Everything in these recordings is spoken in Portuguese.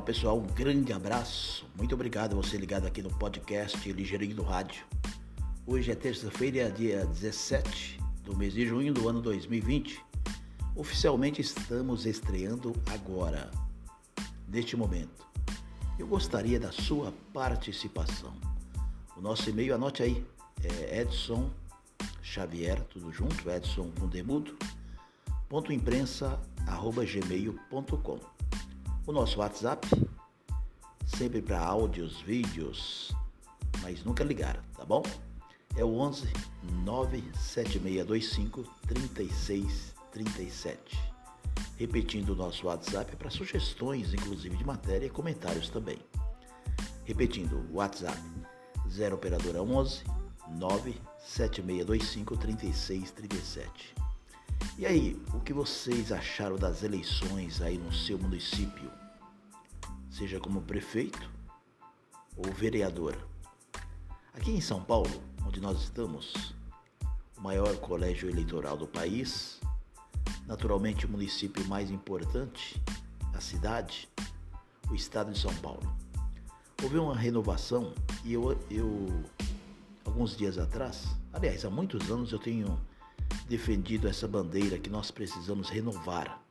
Fala pessoal, um grande abraço. Muito obrigado a você ligado aqui no podcast Ligeirinho do Rádio. Hoje é terça-feira, dia 17 do mês de junho do ano 2020. Oficialmente estamos estreando agora, neste momento. Eu gostaria da sua participação. O nosso e-mail, anote aí, é Edson Xavier, tudo junto, Edson com demudo, ponto imprensa, arroba gmail.com. O nosso WhatsApp, sempre para áudios, vídeos, mas nunca ligar, tá bom? É o 11 97625 3637. Repetindo o nosso WhatsApp para sugestões, inclusive de matéria e comentários também. Repetindo, o WhatsApp 0 operadora 11 97625 3637. E aí, o que vocês acharam das eleições aí no seu município? Seja como prefeito ou vereador. Aqui em São Paulo, onde nós estamos, o maior colégio eleitoral do país, naturalmente o município mais importante, a cidade, o estado de São Paulo. Houve uma renovação e eu, eu alguns dias atrás, aliás, há muitos anos eu tenho defendido essa bandeira que nós precisamos renovar.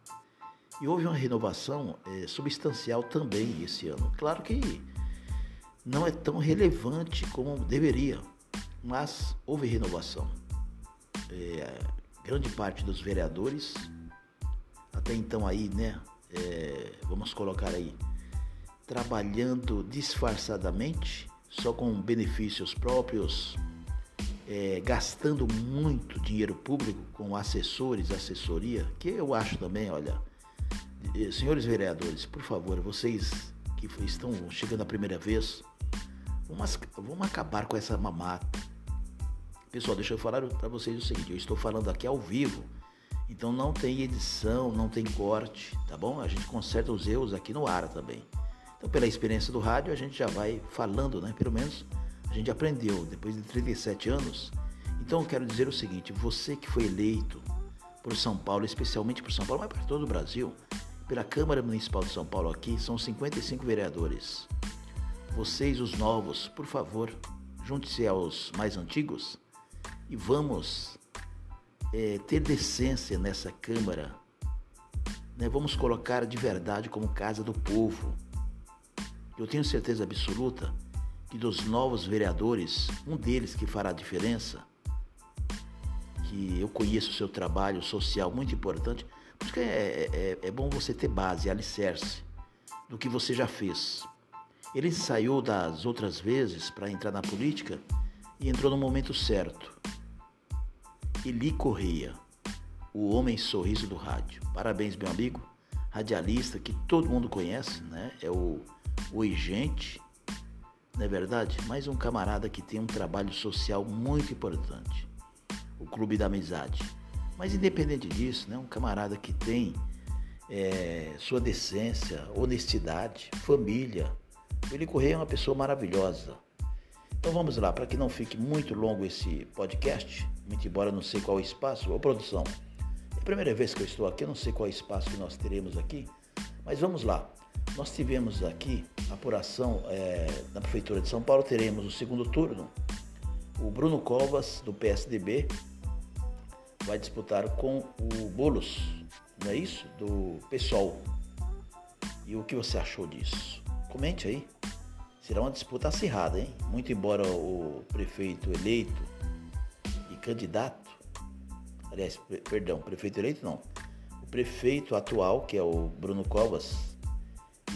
E houve uma renovação é, substancial também esse ano. Claro que não é tão relevante como deveria, mas houve renovação. É, grande parte dos vereadores, até então aí, né, é, vamos colocar aí, trabalhando disfarçadamente, só com benefícios próprios, é, gastando muito dinheiro público com assessores, assessoria, que eu acho também, olha, senhores vereadores, por favor, vocês que estão chegando a primeira vez, vamos, vamos acabar com essa mamata. Pessoal, deixa eu falar para vocês o seguinte, eu estou falando aqui ao vivo, então não tem edição, não tem corte, tá bom? A gente conserta os erros aqui no ar também. Então, pela experiência do rádio, a gente já vai falando, né? Pelo menos a gente aprendeu depois de 37 anos. Então eu quero dizer o seguinte: você que foi eleito por São Paulo, especialmente por São Paulo, mas para todo o Brasil, pela Câmara Municipal de São Paulo aqui, são 55 vereadores. Vocês, os novos, por favor, junte-se aos mais antigos e vamos é, ter decência nessa Câmara. Né? Vamos colocar de verdade como casa do povo. Eu tenho certeza absoluta que dos novos vereadores, um deles que fará a diferença, que eu conheço o seu trabalho social muito importante, porque é, é, é bom você ter base, alicerce do que você já fez. Ele saiu das outras vezes para entrar na política e entrou no momento certo. Eli Correia, o homem sorriso do rádio. Parabéns, meu amigo, radialista que todo mundo conhece, né? É o, o Gente não é verdade? Mais um camarada que tem um trabalho social muito importante, o Clube da Amizade. Mas independente disso, né, um camarada que tem é, sua decência, honestidade, família. Ele Correia é uma pessoa maravilhosa. Então vamos lá, para que não fique muito longo esse podcast, muito embora não sei qual é o espaço, ô produção, é a primeira vez que eu estou aqui, eu não sei qual é o espaço que nós teremos aqui, mas vamos lá. Nós tivemos aqui apuração é, na Prefeitura de São Paulo, teremos o segundo turno. O Bruno Covas, do PSDB, vai disputar com o Bolos, não é isso? Do PSOL. E o que você achou disso? Comente aí. Será uma disputa acirrada, hein? Muito embora o prefeito eleito e candidato, aliás, perdão, prefeito eleito não, o prefeito atual, que é o Bruno Covas,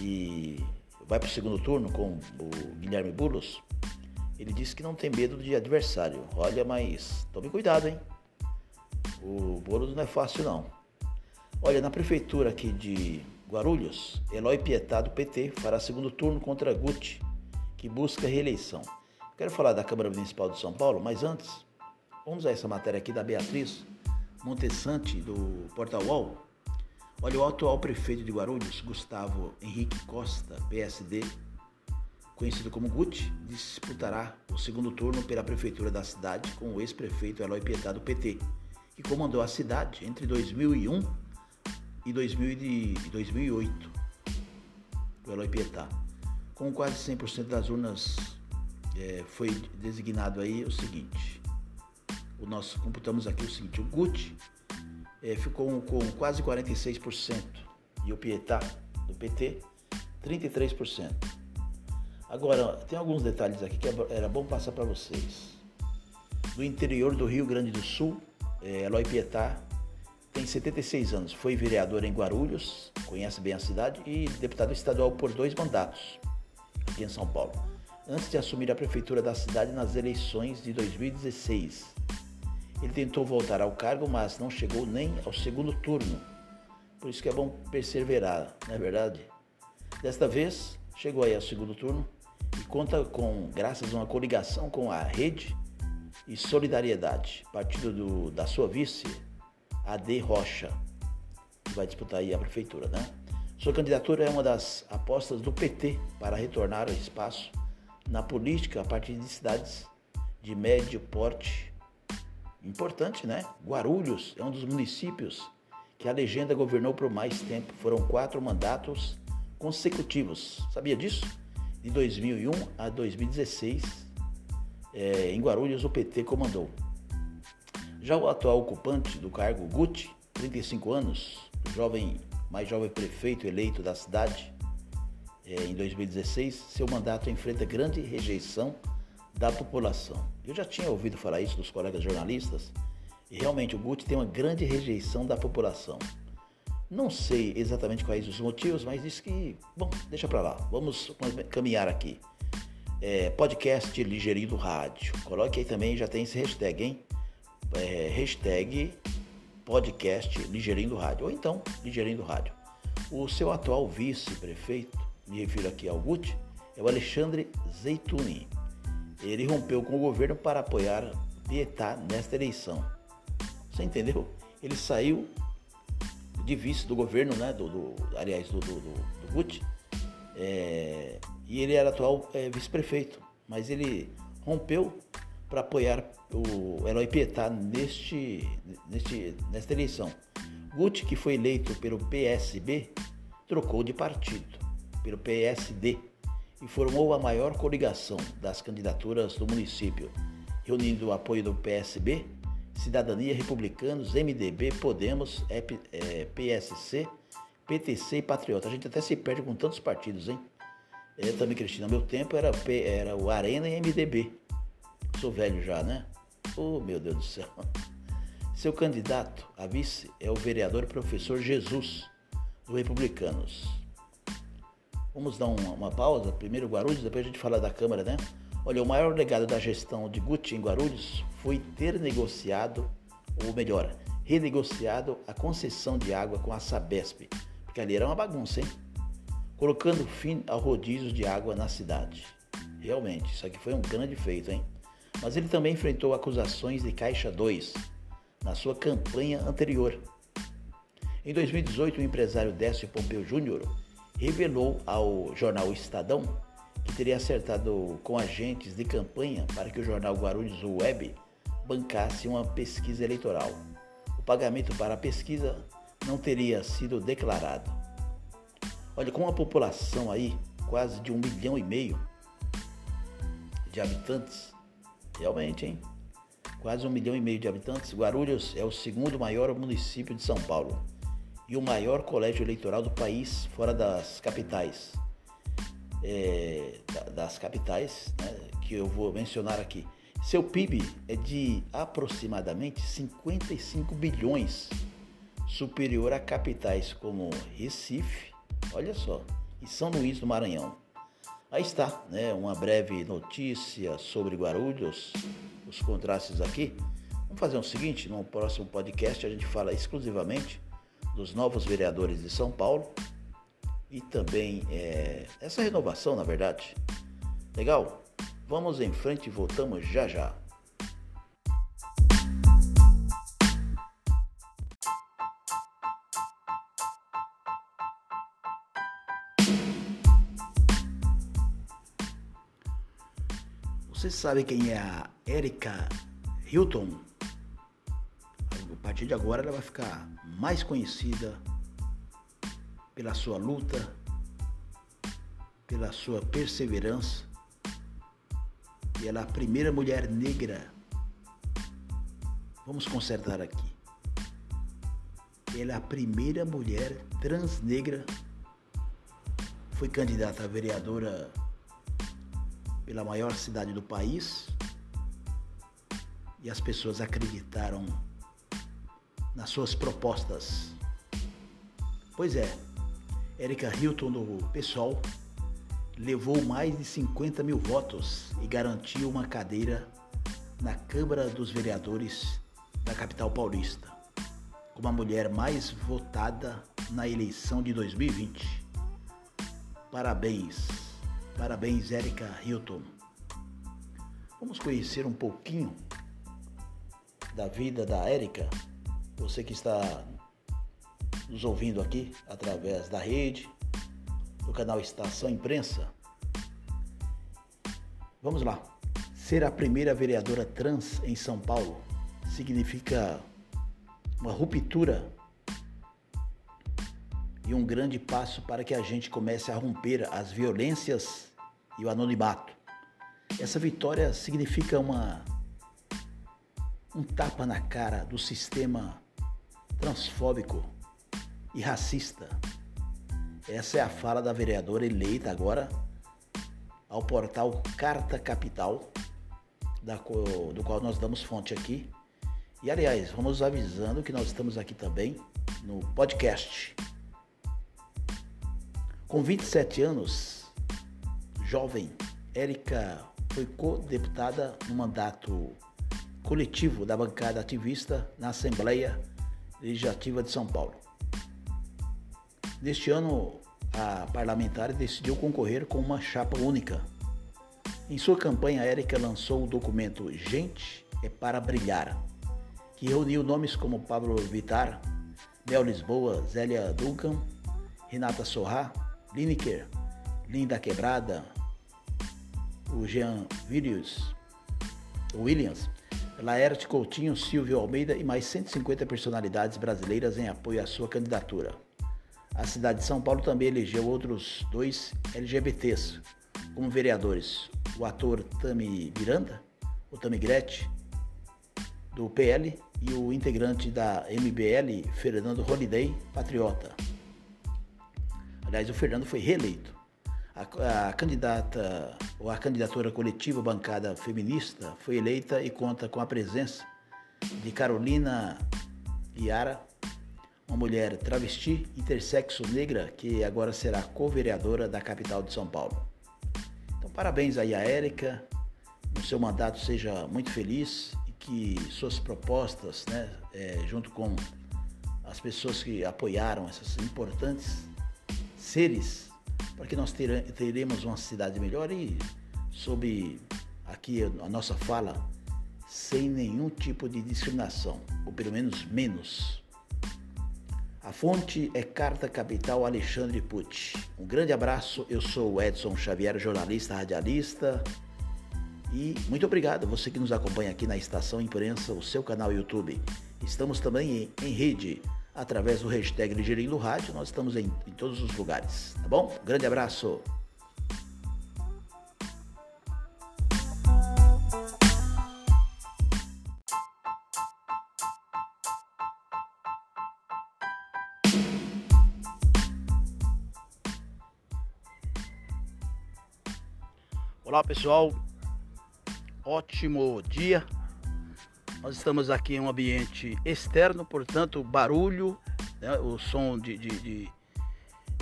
e vai para o segundo turno com o Guilherme Bulos, ele disse que não tem medo de adversário. Olha, mas tome cuidado, hein? O Boulos não é fácil, não. Olha, na prefeitura aqui de Guarulhos, Eloy Pietá, do PT, fará segundo turno contra Guti, que busca reeleição. Quero falar da Câmara Municipal de São Paulo, mas antes, vamos a essa matéria aqui da Beatriz Montessante, do Portal UOL. Olha, o atual prefeito de Guarulhos, Gustavo Henrique Costa, PSD, conhecido como Guti, disputará o segundo turno pela prefeitura da cidade com o ex-prefeito Eloy Pietá do PT, que comandou a cidade entre 2001 e 2008. o Eloy Pietá. Com quase 100% das urnas é, foi designado aí o seguinte. O nosso, computamos aqui o seguinte, o Gucci é, ficou com quase 46% e o Pietá, do PT, 33%. Agora, tem alguns detalhes aqui que é era bom passar para vocês. Do interior do Rio Grande do Sul, é, Eloy Pietá tem 76 anos, foi vereador em Guarulhos, conhece bem a cidade, e deputado estadual por dois mandatos aqui em São Paulo, antes de assumir a prefeitura da cidade nas eleições de 2016. Ele tentou voltar ao cargo, mas não chegou nem ao segundo turno. Por isso que é bom perseverar, não é verdade? Desta vez, chegou aí ao segundo turno e conta com, graças a uma coligação com a Rede e Solidariedade, partido do, da sua vice, AD Rocha, que vai disputar aí a prefeitura, né? Sua candidatura é uma das apostas do PT para retornar ao espaço na política a partir de cidades de médio porte. Importante, né? Guarulhos é um dos municípios que a legenda governou por mais tempo. Foram quatro mandatos consecutivos. Sabia disso? De 2001 a 2016, é, em Guarulhos, o PT comandou. Já o atual ocupante do cargo, Guti, 35 anos, jovem, mais jovem prefeito eleito da cidade é, em 2016, seu mandato enfrenta grande rejeição da população. Eu já tinha ouvido falar isso dos colegas jornalistas e realmente o Guti tem uma grande rejeição da população. Não sei exatamente quais os motivos, mas disse que, bom, deixa para lá, vamos caminhar aqui. É, podcast Ligeirinho Rádio. Coloque aí também, já tem esse hashtag, hein? é, hashtag podcast Ligeirinho do Rádio, ou então Ligeirinho Rádio. O seu atual vice-prefeito, me refiro aqui ao Guti, é o Alexandre Zeituni. Ele rompeu com o governo para apoiar Pietá nesta eleição. Você entendeu? Ele saiu de vice do governo, né? Do, do aliás, do, do, do, do Guti, é, e ele era atual é, vice-prefeito, mas ele rompeu para apoiar o Eloy Pietá neste, neste, nesta eleição. Guti, que foi eleito pelo PSB, trocou de partido, pelo PSD, e formou a maior coligação das candidaturas do município, reunindo o apoio do PSB, Cidadania Republicanos, MDB, Podemos, PSC, PTC e Patriota. A gente até se perde com tantos partidos, hein? Eu também, Cristina, no meu tempo era, era o Arena e MDB. Sou velho já, né? Oh, meu Deus do céu. Seu candidato a vice é o vereador professor Jesus, do Republicanos. Vamos dar uma, uma pausa? Primeiro Guarulhos, depois a gente fala da Câmara, né? Olha, o maior legado da gestão de Guti em Guarulhos foi ter negociado, ou melhor, renegociado a concessão de água com a Sabesp, porque ali era uma bagunça, hein? Colocando fim ao rodízio de água na cidade. Realmente, isso aqui foi um grande feito, hein? mas ele também enfrentou acusações de Caixa 2 na sua campanha anterior. Em 2018, o empresário Décio Pompeu Júnior revelou ao jornal Estadão que teria acertado com agentes de campanha para que o jornal Guarulhos Web bancasse uma pesquisa eleitoral. O pagamento para a pesquisa não teria sido declarado. Olha, com uma população aí quase de um milhão e meio de habitantes, Realmente, hein? Quase um milhão e meio de habitantes, Guarulhos é o segundo maior município de São Paulo e o maior colégio eleitoral do país, fora das capitais. É, das capitais, né, que eu vou mencionar aqui. Seu PIB é de aproximadamente 55 bilhões, superior a capitais como Recife, olha só, e São Luís do Maranhão. Aí está, né, uma breve notícia sobre Guarulhos, os contrastes aqui. Vamos fazer o seguinte, no próximo podcast a gente fala exclusivamente dos novos vereadores de São Paulo e também é, essa renovação, na verdade. Legal? Vamos em frente e voltamos já já. Você sabe quem é a Erika Hilton? A partir de agora ela vai ficar mais conhecida pela sua luta pela sua perseverança. E ela é a primeira mulher negra. Vamos consertar aqui. Ela é a primeira mulher transnegra. Foi candidata a vereadora pela maior cidade do país. E as pessoas acreditaram nas suas propostas. Pois é, Érica Hilton do PSOL levou mais de 50 mil votos e garantiu uma cadeira na Câmara dos Vereadores da capital paulista, como a mulher mais votada na eleição de 2020. Parabéns, parabéns, Érica Hilton. Vamos conhecer um pouquinho da vida da Érica. Você que está nos ouvindo aqui através da rede, do canal Estação Imprensa. Vamos lá. Ser a primeira vereadora trans em São Paulo significa uma ruptura um grande passo para que a gente comece a romper as violências e o anonimato. Essa vitória significa uma um tapa na cara do sistema transfóbico e racista essa é a fala da vereadora eleita agora ao portal Carta Capital, da, do qual nós damos fonte aqui. E aliás, vamos avisando que nós estamos aqui também no podcast. Com 27 anos, jovem, Érica foi co-deputada no mandato coletivo da bancada ativista na Assembleia Legislativa de São Paulo. Neste ano, a parlamentar decidiu concorrer com uma chapa única. Em sua campanha, Érica lançou o documento Gente é para Brilhar, que reuniu nomes como Pablo Vittar, Mel Lisboa, Zélia Duncan, Renata Sorrá, Lineker, Linda Quebrada, o Jean Williams, Williams, Laerte Coutinho, Silvio Almeida e mais 150 personalidades brasileiras em apoio à sua candidatura. A cidade de São Paulo também elegeu outros dois LGBTs como vereadores: o ator Tami Miranda, o Tami Gretchen, do PL, e o integrante da MBL, Fernando Holiday, patriota. Aliás, o Fernando foi reeleito. A, a, candidata ou a candidatura coletiva bancada feminista foi eleita e conta com a presença de Carolina Iara uma mulher travesti, intersexo negra, que agora será co-vereadora da capital de São Paulo. Então, parabéns aí a Érica, no seu mandato seja muito feliz e que suas propostas, né, é, junto com as pessoas que apoiaram essas importantes seres, para que nós teremos uma cidade melhor e sob aqui a nossa fala, sem nenhum tipo de discriminação, ou pelo menos menos. A fonte é Carta Capital Alexandre Pucci. Um grande abraço, eu sou o Edson Xavier, jornalista, radialista. E muito obrigado você que nos acompanha aqui na Estação Imprensa, o seu canal YouTube. Estamos também em, em rede através do hashtag Ligeirinho Rádio. Nós estamos em, em todos os lugares, tá bom? Grande abraço. Olá pessoal, ótimo dia. Nós estamos aqui em um ambiente externo, portanto, barulho, né, o som de, de, de,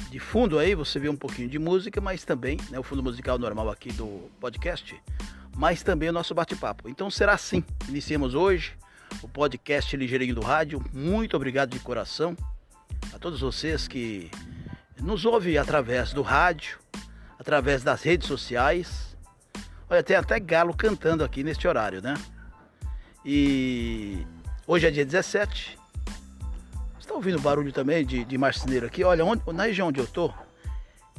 de, fundo aí, você vê um pouquinho de música, mas também né, o fundo musical normal aqui do podcast, mas também o nosso bate-papo. Então será assim. Iniciemos hoje o podcast Ligeirinho do Rádio. Muito obrigado de coração a todos vocês que nos ouvem através do rádio, através das redes sociais Olha, tem até galo cantando aqui neste horário, né? E hoje é dia 17. Você está ouvindo barulho também de, de marceneiro aqui? Olha, onde, na região onde eu tô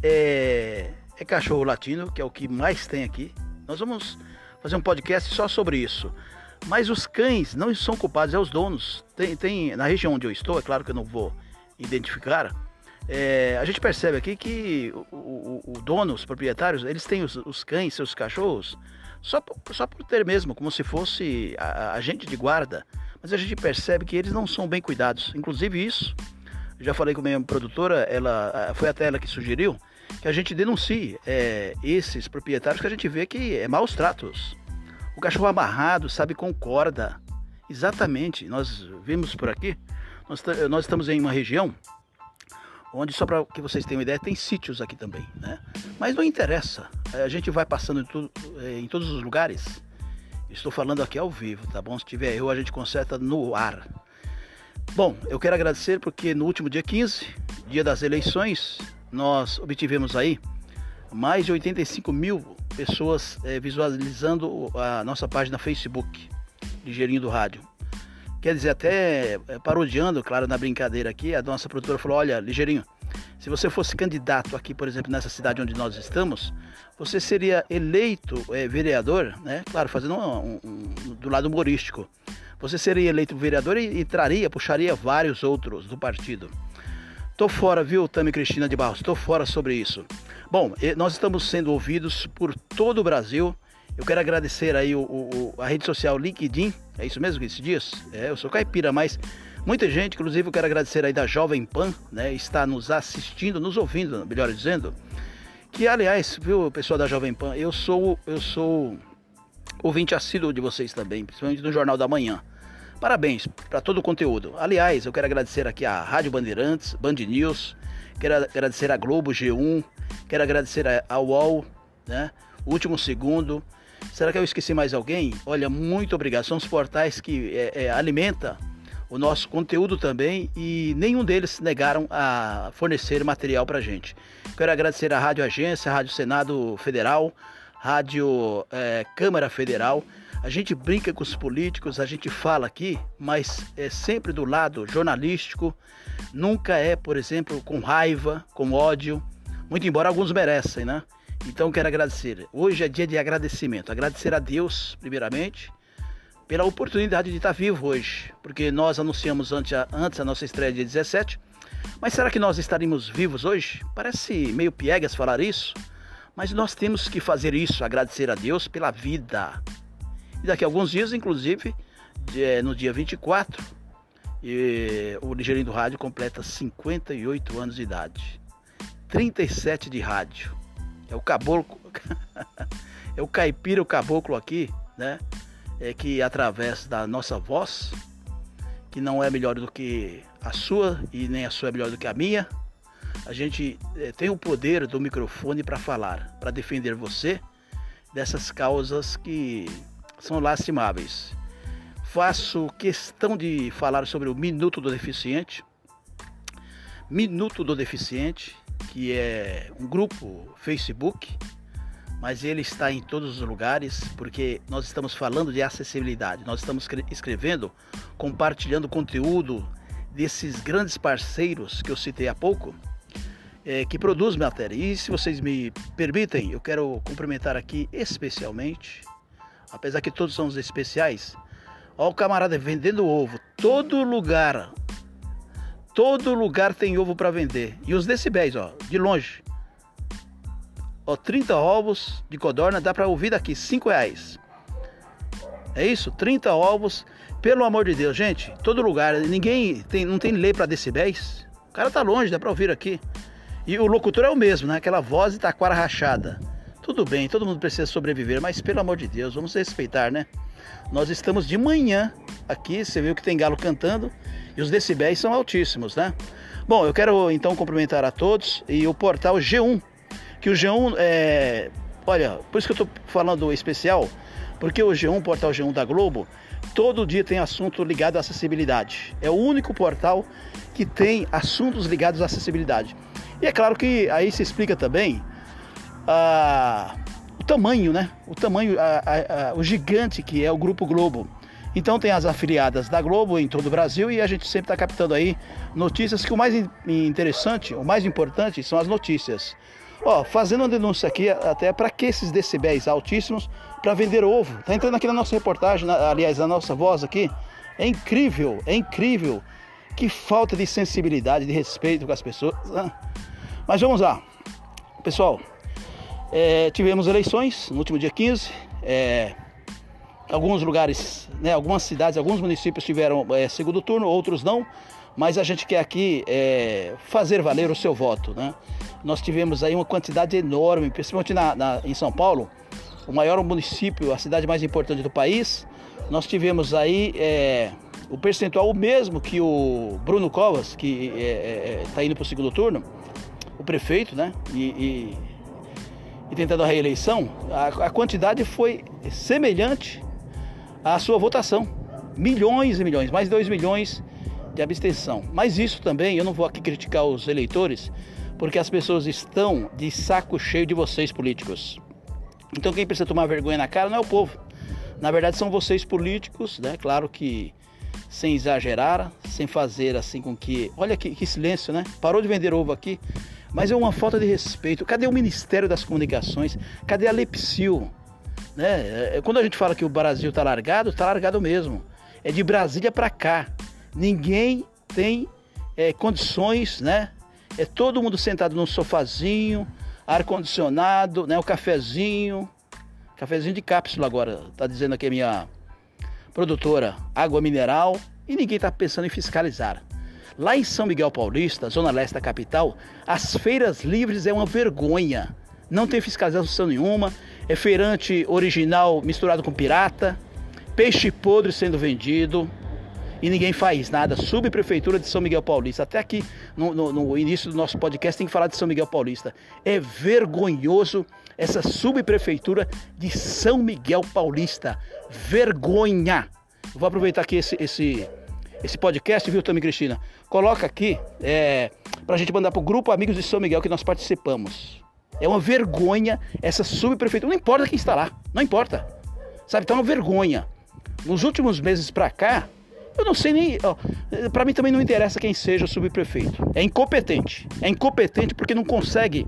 é, é cachorro latino, que é o que mais tem aqui. Nós vamos fazer um podcast só sobre isso. Mas os cães não são culpados, é os donos. Tem, tem na região onde eu estou, é claro que eu não vou identificar, É, a gente percebe aqui que o, o, o, dono, os proprietários, eles têm os, os cães, seus cachorros, só, só por ter mesmo, como se fosse agente de guarda. Mas a gente percebe que eles não são bem cuidados. Inclusive isso, já falei com a minha produtora, ela foi até ela que sugeriu que a gente denuncie é, esses proprietários que a gente vê que é maus tratos. O cachorro amarrado, sabe, com corda. Exatamente, nós vimos por aqui, nós, nós estamos em uma região onde, só para que vocês tenham ideia, tem sítios aqui também, né? Mas não interessa, a gente vai passando em, tudo, é, em todos os lugares. Estou falando aqui ao vivo, tá bom? Se tiver erro, a gente conserta no ar. Bom, eu quero agradecer porque no último dia 15, dia das eleições, nós obtivemos aí mais de 85 mil pessoas é, visualizando a nossa página Facebook, Ligeirinho do Rádio. Quer dizer, até é, parodiando, claro, na brincadeira aqui, a nossa produtora falou: Olha, Ligeirinho, se você fosse candidato aqui, por exemplo, nessa cidade onde nós estamos, você seria eleito é, vereador, né? Claro, fazendo um, um, um, do lado humorístico. Você seria eleito vereador e, e traria, puxaria vários outros do partido. Tô fora, viu, Tami Cristina de Barros? Tô fora sobre isso. Bom, nós estamos sendo ouvidos por todo o Brasil. Eu quero agradecer aí o, o, a rede social LinkedIn. É isso mesmo que esses dias? É, eu sou caipira, mas muita gente, inclusive eu quero agradecer aí da Jovem Pan, né? Está nos assistindo, nos ouvindo, melhor dizendo. Que aliás, viu, pessoal da Jovem Pan, eu sou eu sou ouvinte assíduo de vocês também, principalmente no Jornal da Manhã. Parabéns para todo o conteúdo. Aliás, eu quero agradecer aqui a Rádio Bandeirantes, Band News, quero agradecer a Globo G1, quero agradecer a UOL, né? Último Segundo. Será que eu esqueci mais alguém? Olha, muito obrigado. São os portais que é, é, alimenta o nosso conteúdo também e nenhum deles negaram a fornecer material para gente. Quero agradecer a Rádio Agência, a Rádio Senado Federal, Rádio é, Câmara Federal a gente brinca com os políticos, a gente fala aqui, mas é sempre do lado jornalístico, nunca é, por exemplo, com raiva, com ódio, muito embora alguns merecem, né? Então quero agradecer. Hoje é dia de agradecimento. Agradecer a Deus, primeiramente, pela oportunidade de estar vivo hoje, porque nós anunciamos antes a, antes a nossa estreia dia 17. Mas será que nós estaríamos vivos hoje? Parece meio piegas falar isso, mas nós temos que fazer isso, agradecer a Deus pela vida, e daqui a alguns dias, inclusive, no dia 24, e o Ligeirinho do Rádio completa 58 anos de idade. 37 de rádio. É o caboclo, é o caipira, o caboclo aqui, né? É que através da nossa voz, que não é melhor do que a sua e nem a sua é melhor do que a minha, a gente é, tem o poder do microfone para falar, para defender você dessas causas que são lastimáveis. Faço questão de falar sobre o Minuto do Deficiente. Minuto do Deficiente, que é um grupo Facebook, mas ele está em todos os lugares porque nós estamos falando de acessibilidade. Nós estamos escrevendo, compartilhando conteúdo desses grandes parceiros que eu citei há pouco, é, que produz matéria. E se vocês me permitem, eu quero cumprimentar aqui especialmente apesar que todos são especiais. Olha o camarada vendendo ovo. Todo lugar, todo lugar tem ovo para vender. E os decibéis, ó, de longe. Ó, 30 ovos de codorna dá para ouvir daqui, 5 reais. É isso? 30 ovos. Pelo amor de Deus, gente, todo lugar, ninguém tem, não tem lei para decibéis. O cara tá longe, dá para ouvir aqui. E o locutor é o mesmo, né? Aquela voz de taquara rachada. Tudo bem, todo mundo precisa sobreviver, mas pelo amor de Deus, vamos respeitar, né? Nós estamos de manhã aqui, você viu que tem galo cantando e os decibéis são altíssimos, né? Bom, eu quero então cumprimentar a todos e o portal G1, que o G1 é. Olha, por isso que eu estou falando especial, porque o G1, o portal G1 da Globo, todo dia tem assunto ligado à acessibilidade. É o único portal que tem assuntos ligados à acessibilidade. E é claro que aí se explica também a, o tamanho, né? O tamanho, a, a, o gigante que é o Grupo Globo. Então tem as afiliadas da Globo em todo o Brasil e a gente sempre está captando aí notícias que o mais interessante, o mais importante são as notícias. Ó, fazendo uma denúncia aqui até para que esses decibéis altíssimos para vender ovo. Tá entrando aqui na nossa reportagem, na, aliás, a nossa voz aqui. É incrível, é incrível Que falta de sensibilidade, de respeito com as pessoas. Mas vamos lá. Pessoal, é, tivemos eleições no último dia 15. É, alguns lugares, né, algumas cidades, alguns municípios tiveram é, segundo turno, outros não. Mas a gente quer aqui é, fazer valer o seu voto. Né? Nós tivemos aí uma quantidade enorme, principalmente na, na, em São Paulo, o maior município, a cidade mais importante do país. Nós tivemos aí é, o percentual o mesmo que o Bruno Covas, que está indo para o segundo turno, o prefeito, né? E, e, e tentando a reeleição, a, a, quantidade foi semelhante à sua votação. Milhões e milhões, mais de 2 milhões de abstenção. Mas isso também, eu não vou aqui criticar os eleitores, porque as pessoas estão de saco cheio de vocês políticos. Então quem precisa tomar vergonha na cara não é o povo. Na verdade são vocês políticos, né? Claro que sem exagerar, sem fazer assim com que. Olha que, que silêncio, né? Parou de vender ovo aqui. Mas é uma falta de respeito. Cadê o Ministério das Comunicações? Cadê a Lepsil? Né? É, quando a gente fala que o Brasil está largado, está largado mesmo. É de Brasília para cá. Ninguém tem é, condições, né? É todo mundo sentado num sofazinho, ar-condicionado, né? O cafezinho, cafezinho de cápsula agora, tá dizendo aqui a minha produtora, água mineral, e ninguém está pensando em fiscalizar. Lá em São Miguel Paulista, zona leste da capital, as feiras livres é uma vergonha. Não tem fiscalização nenhuma, é feirante original misturado com pirata, peixe podre sendo vendido, e ninguém faz nada. Subprefeitura de São Miguel Paulista. Até aqui no, no, no, início do nosso podcast tem que falar de São Miguel Paulista. É vergonhoso essa subprefeitura de São Miguel Paulista. Vergonha! vou aproveitar aqui esse, esse, esse podcast, viu, Tami Cristina? Coloca aqui é, para a gente mandar para o grupo Amigos de São Miguel que nós participamos. É uma vergonha essa subprefeitura. Não importa quem está lá, não importa. Sabe, tá uma vergonha. Nos últimos meses para cá, eu não sei nem. Para mim também não interessa quem seja o subprefeito. É incompetente. É incompetente porque não consegue.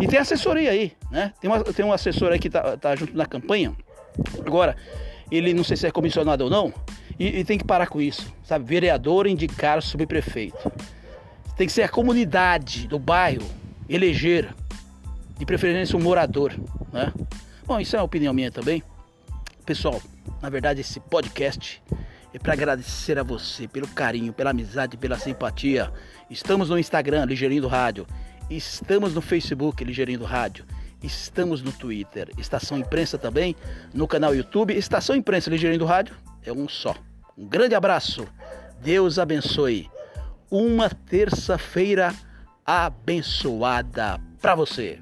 E tem assessoria aí, né? Tem, uma, tem um assessor aí que tá, tá junto na campanha. Agora, ele não sei se é comissionado ou não. E, e tem que parar com isso, sabe? Vereador indicar subprefeito. Tem que ser a comunidade do bairro eleger, de preferência um morador, né? Bom, isso é uma opinião minha também. Pessoal, na verdade esse podcast é para agradecer a você pelo carinho, pela amizade, pela simpatia. Estamos no Instagram, Ligeirinho do Rádio. Estamos no Facebook, Ligeirinho do Rádio. Estamos no Twitter, Estação Imprensa também, no canal YouTube, Estação Imprensa Ligeirinho do Rádio, é um só. Um grande abraço, Deus abençoe. Uma terça-feira abençoada para você.